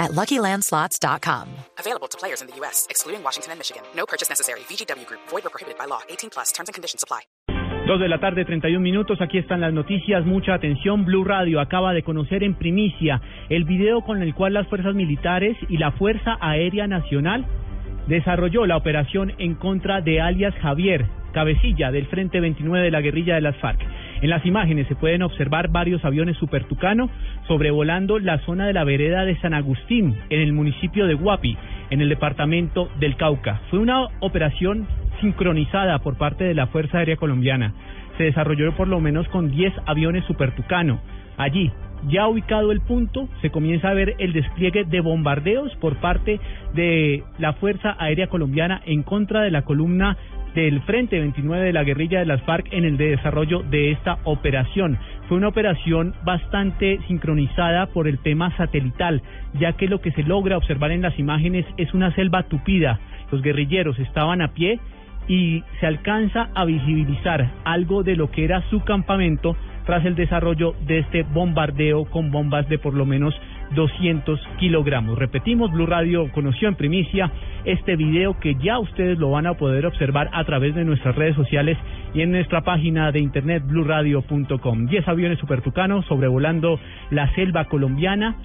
at LuckyLandSlots.com. Available to players in the U.S., excluding Washington and Michigan. No purchase necessary. VGW Group. Void or prohibited by law. 18 plus. Terms and conditions apply. Dos de la tarde, 31 minutos. Aquí están las noticias. Mucha atención. Blue Radio acaba de conocer en primicia el video con el cual las fuerzas militares y la Fuerza Aérea Nacional desarrolló la operación en contra de alias Javier, cabecilla del Frente 29 de la guerrilla de las FARC. En las imágenes se pueden observar varios aviones Super Tucano sobrevolando la zona de la vereda de San Agustín, en el municipio de Guapi, en el departamento del Cauca. Fue una operación sincronizada por parte de la Fuerza Aérea Colombiana. Se desarrolló por lo menos con 10 aviones Super Tucano. Allí, ya ubicado el punto, se comienza a ver el despliegue de bombardeos por parte de la Fuerza Aérea Colombiana en contra de la columna del Frente 29 de la guerrilla de las FARC en el desarrollo de esta operación. Fue una operación bastante sincronizada por el tema satelital, ya que lo que se logra observar en las imágenes es una selva tupida. Los guerrilleros estaban a pie y se alcanza a visibilizar algo de lo que era su campamento tras el desarrollo de este bombardeo con bombas de por lo menos 200 kilogramos. Repetimos, Blue Radio conoció en primicia este video que ya ustedes lo van a poder observar a través de nuestras redes sociales y en nuestra página de internet bluradio.com. 10 aviones supertucanos sobrevolando la selva colombiana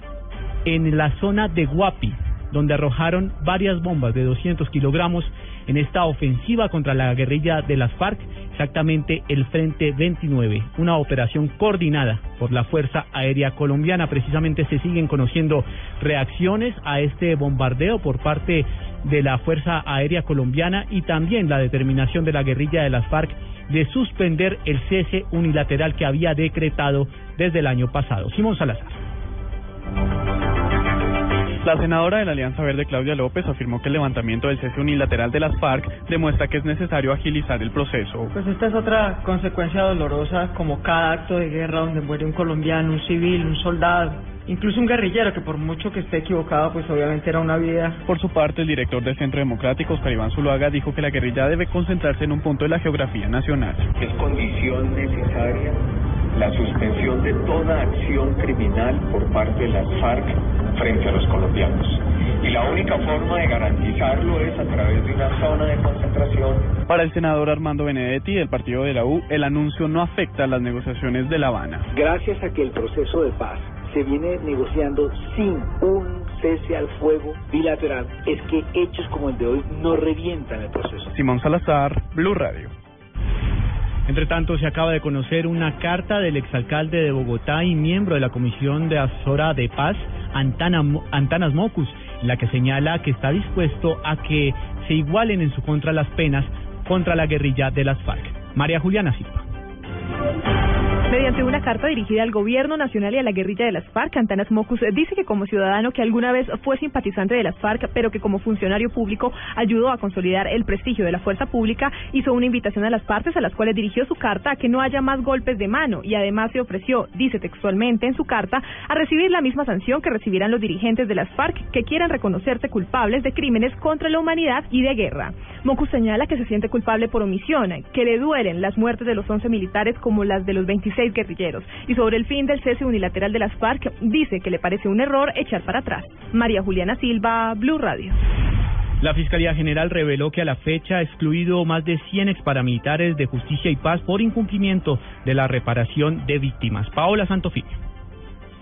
en la zona de Guapi, donde arrojaron varias bombas de 200 kilogramos en esta ofensiva contra la guerrilla de las FARC, exactamente el Frente 29, una operación coordinada por la Fuerza Aérea Colombiana. Precisamente se siguen conociendo reacciones a este bombardeo por parte de la Fuerza Aérea Colombiana y también la determinación de la guerrilla de las FARC de suspender el cese unilateral que había decretado desde el año pasado. Simón Salazar. La senadora de la Alianza Verde, Claudia López, afirmó que el levantamiento del cese unilateral de las FARC demuestra que es necesario agilizar el proceso. Pues esta es otra consecuencia dolorosa, como cada acto de guerra donde muere un colombiano, un civil, un soldado, incluso un guerrillero que por mucho que esté equivocado, pues obviamente era una vida. Por su parte, el director del Centro Democrático, Oscar Iván Zuluaga, dijo que la guerrilla debe concentrarse en un punto de la geografía nacional. Es condición necesaria la suspensión de toda acción criminal por parte de las FARC frente a los colombianos. Y la única forma de garantizarlo es a través de una zona de concentración. Para el senador Armando Benedetti del partido de la U, el anuncio no afecta a las negociaciones de La Habana. Gracias a que el proceso de paz se viene negociando sin un cese al fuego bilateral, es que hechos como el de hoy no revientan el proceso. Simón Salazar, Blue Radio. Entre tanto, se acaba de conocer una carta del exalcalde de Bogotá y miembro de la Comisión de Asesora de Paz, Antana, Antanas Mocus, la que señala que está dispuesto a que se igualen en su contra las penas contra la guerrilla de las FARC. María Juliana Silva. Mediante una carta dirigida al Gobierno Nacional y a la guerrilla de las FARC, Antanas Mocus dice que como ciudadano que alguna vez fue simpatizante de las FARC, pero que como funcionario público ayudó a consolidar el prestigio de la fuerza pública, hizo una invitación a las partes a las cuales dirigió su carta a que no haya más golpes de mano y además se ofreció, dice textualmente en su carta, a recibir la misma sanción que recibirán los dirigentes de las FARC que quieran reconocerse culpables de crímenes contra la humanidad y de guerra. Mocus señala que se siente culpable por omisión, que le duelen las muertes de los 11 militares como las de los 26 guerrilleros. Y sobre el fin del cese unilateral de las FARC, dice que le parece un error echar para atrás. María Juliana Silva, Blue Radio. La Fiscalía General reveló que a la fecha ha excluido más de 100 exparamilitares de justicia y paz por incumplimiento de la reparación de víctimas. Paola Santofimio.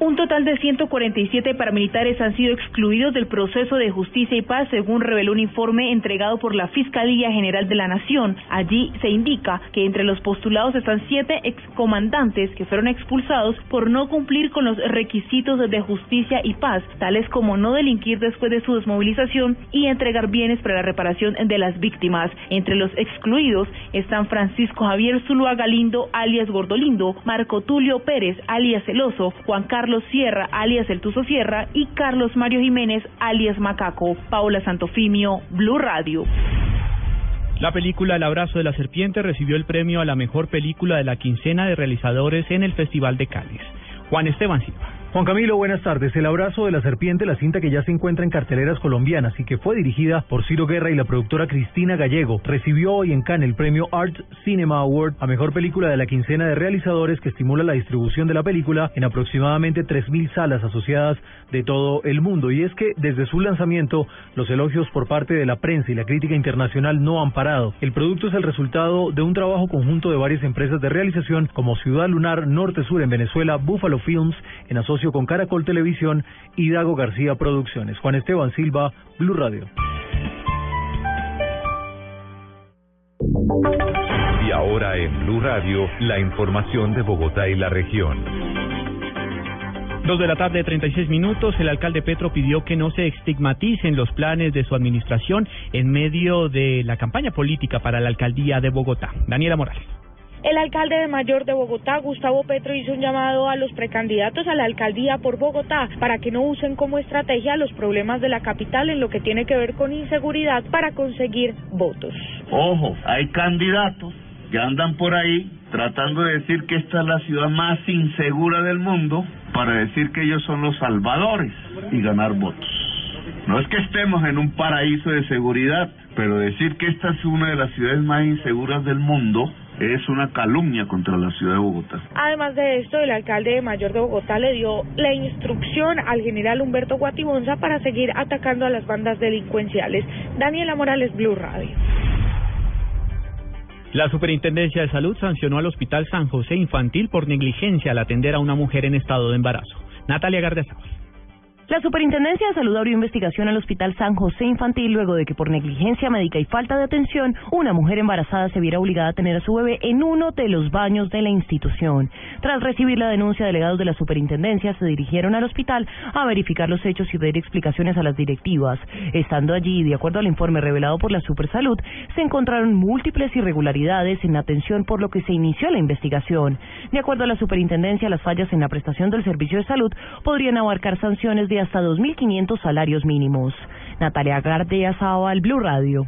Un total de 147 paramilitares han sido excluidos del proceso de justicia y paz, según reveló un informe entregado por la Fiscalía General de la Nación. Allí se indica que entre los postulados están siete excomandantes que fueron expulsados por no cumplir con los requisitos de justicia y paz, tales como no delinquir después de su desmovilización y entregar bienes para la reparación de las víctimas. Entre los excluidos están Francisco Javier Zulúa Galindo, alias Gordolindo, Marco Tulio Pérez, alias Celoso, Juan Carlos Carlos Sierra, alias El Tuzo Sierra, y Carlos Mario Jiménez, alias Macaco. Paula Santofimio, Blue Radio. La película El abrazo de la serpiente recibió el premio a la mejor película de la quincena de realizadores en el Festival de Cannes. Juan Esteban Silva. Juan Camilo, buenas tardes. El abrazo de la serpiente, la cinta que ya se encuentra en carteleras colombianas y que fue dirigida por Ciro Guerra y la productora Cristina Gallego, recibió hoy en Cannes el premio Art Cinema Award a mejor película de la quincena de realizadores que estimula la distribución de la película en aproximadamente 3.000 salas asociadas de todo el mundo. Y es que desde su lanzamiento, los elogios por parte de la prensa y la crítica internacional no han parado. El producto es el resultado de un trabajo conjunto de varias empresas de realización como Ciudad Lunar Norte Sur en Venezuela, Buffalo Films en asociación con Caracol Televisión y Dago García Producciones. Juan Esteban Silva, Blue Radio. Y ahora en Blue Radio, la información de Bogotá y la región. Dos de la tarde, 36 minutos. El alcalde Petro pidió que no se estigmaticen los planes de su administración en medio de la campaña política para la alcaldía de Bogotá. Daniela Morales. El alcalde de Mayor de Bogotá, Gustavo Petro, hizo un llamado a los precandidatos a la alcaldía por Bogotá para que no usen como estrategia los problemas de la capital en lo que tiene que ver con inseguridad para conseguir votos. Ojo, hay candidatos que andan por ahí tratando de decir que esta es la ciudad más insegura del mundo para decir que ellos son los salvadores y ganar votos. No es que estemos en un paraíso de seguridad, pero decir que esta es una de las ciudades más inseguras del mundo es una calumnia contra la ciudad de Bogotá. Además de esto, el alcalde de Mayor de Bogotá le dio la instrucción al general Humberto Guatibonza para seguir atacando a las bandas delincuenciales. Daniela Morales, Blue Radio. La Superintendencia de Salud sancionó al Hospital San José Infantil por negligencia al atender a una mujer en estado de embarazo. Natalia Gardezábal. La Superintendencia de Salud abrió investigación al Hospital San José Infantil luego de que por negligencia médica y falta de atención, una mujer embarazada se viera obligada a tener a su bebé en uno de los baños de la institución. Tras recibir la denuncia, delegados de la Superintendencia se dirigieron al hospital a verificar los hechos y pedir explicaciones a las directivas. Estando allí, de acuerdo al informe revelado por la Supersalud, se encontraron múltiples irregularidades en la atención por lo que se inició la investigación. De acuerdo a la Superintendencia, las fallas en la prestación del servicio de salud podrían abarcar sanciones de hasta 2.500 salarios mínimos. Natalia Gardia al Blue Radio.